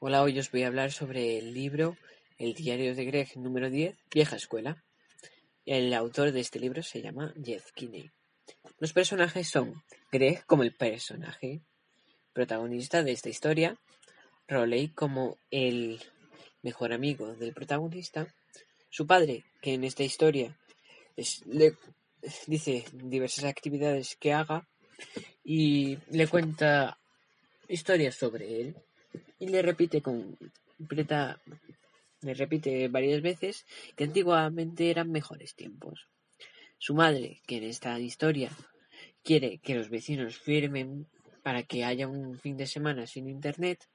Hola, hoy os voy a hablar sobre el libro El diario de Greg número 10, Vieja Escuela. El autor de este libro se llama Jeff Kinney. Los personajes son Greg como el personaje protagonista de esta historia, Roley como el mejor amigo del protagonista, su padre, que en esta historia le dice diversas actividades que haga y le cuenta historias sobre él y le repite completa le repite varias veces que antiguamente eran mejores tiempos. Su madre, que en esta historia quiere que los vecinos firmen para que haya un fin de semana sin internet,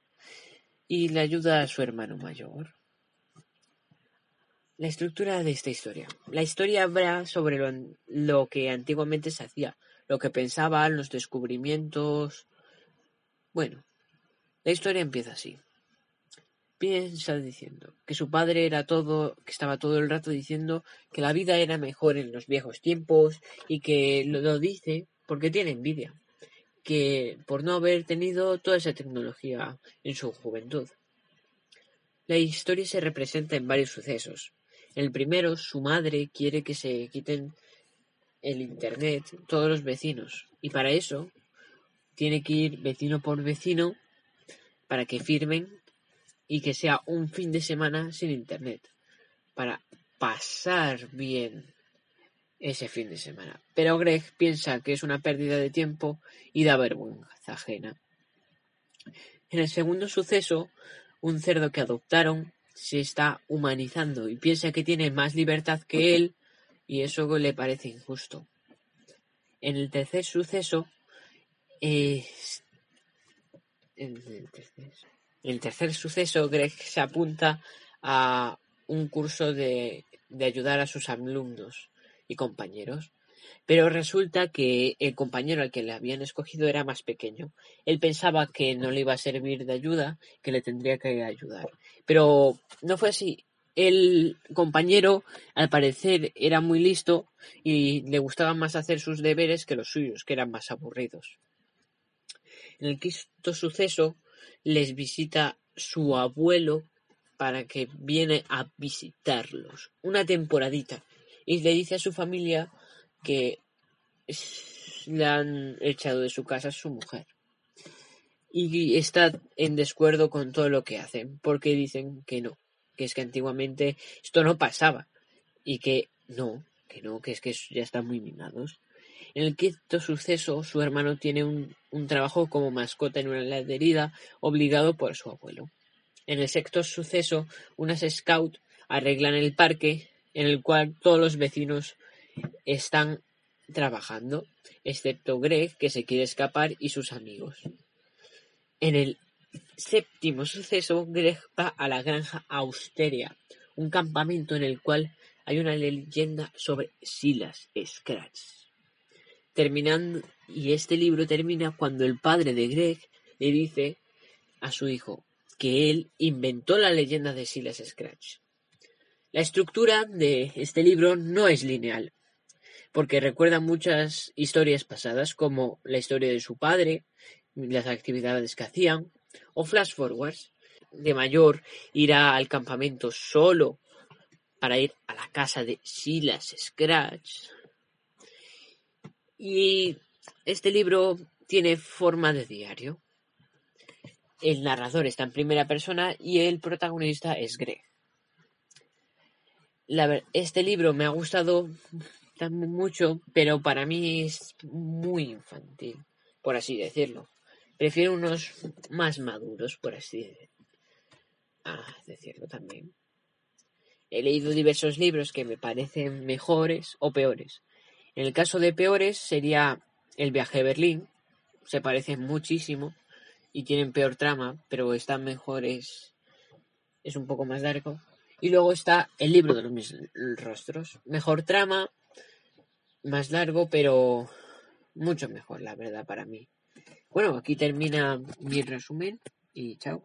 y le ayuda a su hermano mayor. La estructura de esta historia. La historia habla sobre lo, lo que antiguamente se hacía, lo que pensaban, los descubrimientos, bueno, la historia empieza así. Piensa diciendo que su padre era todo, que estaba todo el rato diciendo que la vida era mejor en los viejos tiempos y que lo, dice porque tiene envidia, que por no haber tenido toda esa tecnología en su juventud. La historia se representa en varios sucesos. El primero, su madre quiere que se quiten el Internet todos los vecinos y para eso tiene que ir vecino por vecino para que firmen y que sea un fin de semana sin internet para pasar bien ese fin de semana. Pero Greg piensa que es una pérdida de tiempo y da vergüenza ajena. En el segundo suceso, un cerdo que adoptaron se está humanizando y piensa que tiene más libertad que él y eso le parece injusto. En el tercer suceso, en el tercer suceso, Greg se apunta a un curso de, de ayudar a sus alumnos y compañeros. Pero resulta que el compañero al que le habían escogido era más pequeño. Él pensaba que no le iba a servir de ayuda, que le tendría que ayudar. Pero no fue así. El compañero, al parecer, era muy listo y le gustaba más hacer sus deberes que los suyos, que eran más aburridos. En el quinto suceso les visita su abuelo para que viene a visitarlos. Una temporadita. Y le dice a su familia que le han echado de su casa a su mujer. Y está en descuerdo con todo lo que hacen porque dicen que no, que es que antiguamente esto no pasaba. Y que no, que no, que es que ya están muy minados. En el quinto suceso, su hermano tiene un, trabajo como mascota en una heladería obligado por su abuelo. En el sexto suceso, unas scouts arreglan el parque en el cual todos los vecinos están trabajando, excepto Greg, que se quiere escapar, y sus amigos. En el séptimo suceso, Greg va a la granja Austeria, un campamento en el cual hay una leyenda sobre Silas Scratch terminando y este libro termina cuando el padre de Greg le dice a su hijo que él inventó la leyenda de Silas Scratch. La estructura de este libro no es lineal, porque recuerda muchas historias pasadas, como la historia de su padre, las actividades que hacían, o flash forwards. De mayor irá al campamento solo para ir a la casa de Silas Scratch, y este libro tiene forma de diario. El narrador está en primera persona y el protagonista es Greg. este libro me ha gustado mucho, pero para mí es muy infantil, por así decirlo. Prefiero unos más maduros, por así decirlo también. He leído diversos libros que me parecen mejores o peores, en el caso de peores sería El viaje a Berlín, se parece muchísimo y tienen peor trama, pero están mejores. Es un poco más largo. Y luego está el libro de los mis rostros. Mejor trama, más largo, pero mucho mejor, la verdad, para mí. Bueno, aquí termina mi resumen y chao.